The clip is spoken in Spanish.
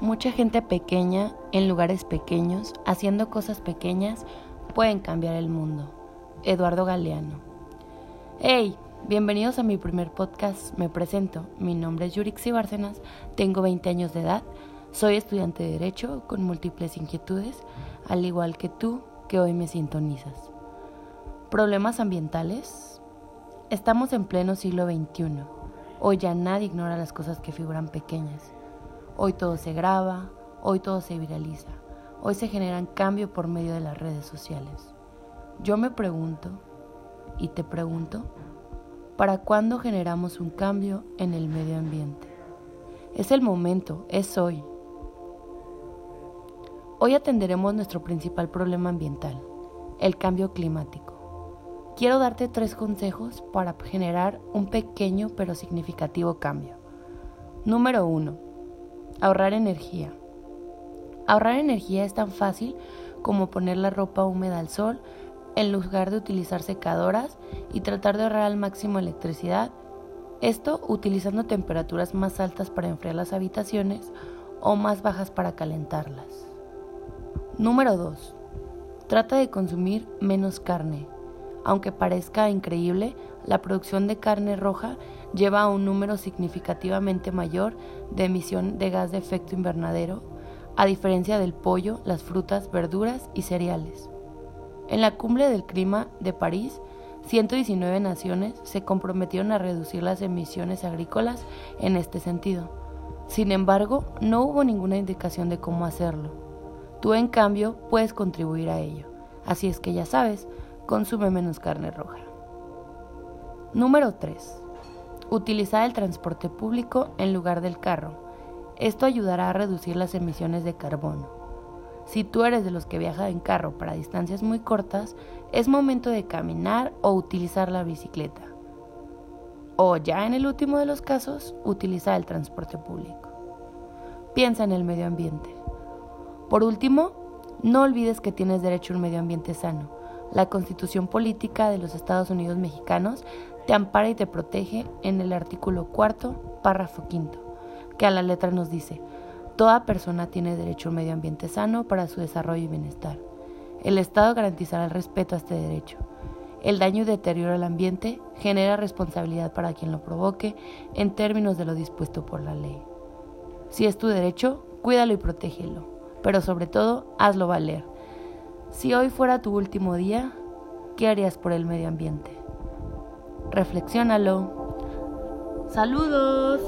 mucha gente pequeña, en lugares pequeños, haciendo cosas pequeñas, pueden cambiar el mundo. Eduardo Galeano. Hey, bienvenidos a mi primer podcast. Me presento. Mi nombre es Yurixi Bárcenas, tengo 20 años de edad, soy estudiante de Derecho con múltiples inquietudes, al igual que tú que hoy me sintonizas. ¿Problemas ambientales? Estamos en pleno siglo XXI. Hoy ya nadie ignora las cosas que figuran pequeñas. Hoy todo se graba, hoy todo se viraliza, hoy se generan cambios por medio de las redes sociales. Yo me pregunto, y te pregunto, ¿para cuándo generamos un cambio en el medio ambiente? Es el momento, es hoy. Hoy atenderemos nuestro principal problema ambiental, el cambio climático. Quiero darte tres consejos para generar un pequeño pero significativo cambio. Número uno, Ahorrar energía. Ahorrar energía es tan fácil como poner la ropa húmeda al sol en lugar de utilizar secadoras y tratar de ahorrar al máximo electricidad. Esto utilizando temperaturas más altas para enfriar las habitaciones o más bajas para calentarlas. Número 2. Trata de consumir menos carne. Aunque parezca increíble, la producción de carne roja lleva a un número significativamente mayor de emisión de gas de efecto invernadero, a diferencia del pollo, las frutas, verduras y cereales. En la cumbre del clima de París, 119 naciones se comprometieron a reducir las emisiones agrícolas en este sentido. Sin embargo, no hubo ninguna indicación de cómo hacerlo. Tú, en cambio, puedes contribuir a ello. Así es que ya sabes, consume menos carne roja. Número 3. Utilizar el transporte público en lugar del carro. Esto ayudará a reducir las emisiones de carbono. Si tú eres de los que viaja en carro para distancias muy cortas, es momento de caminar o utilizar la bicicleta. O ya en el último de los casos, utilizar el transporte público. Piensa en el medio ambiente. Por último, no olvides que tienes derecho a un medio ambiente sano la Constitución Política de los Estados Unidos Mexicanos te ampara y te protege en el artículo cuarto, párrafo quinto, que a la letra nos dice, toda persona tiene derecho a un medio ambiente sano para su desarrollo y bienestar. El Estado garantizará el respeto a este derecho. El daño y deterioro al ambiente genera responsabilidad para quien lo provoque en términos de lo dispuesto por la ley. Si es tu derecho, cuídalo y protégelo, pero sobre todo, hazlo valer si hoy fuera tu último día, ¿qué harías por el medio ambiente? Reflexiónalo. Saludos.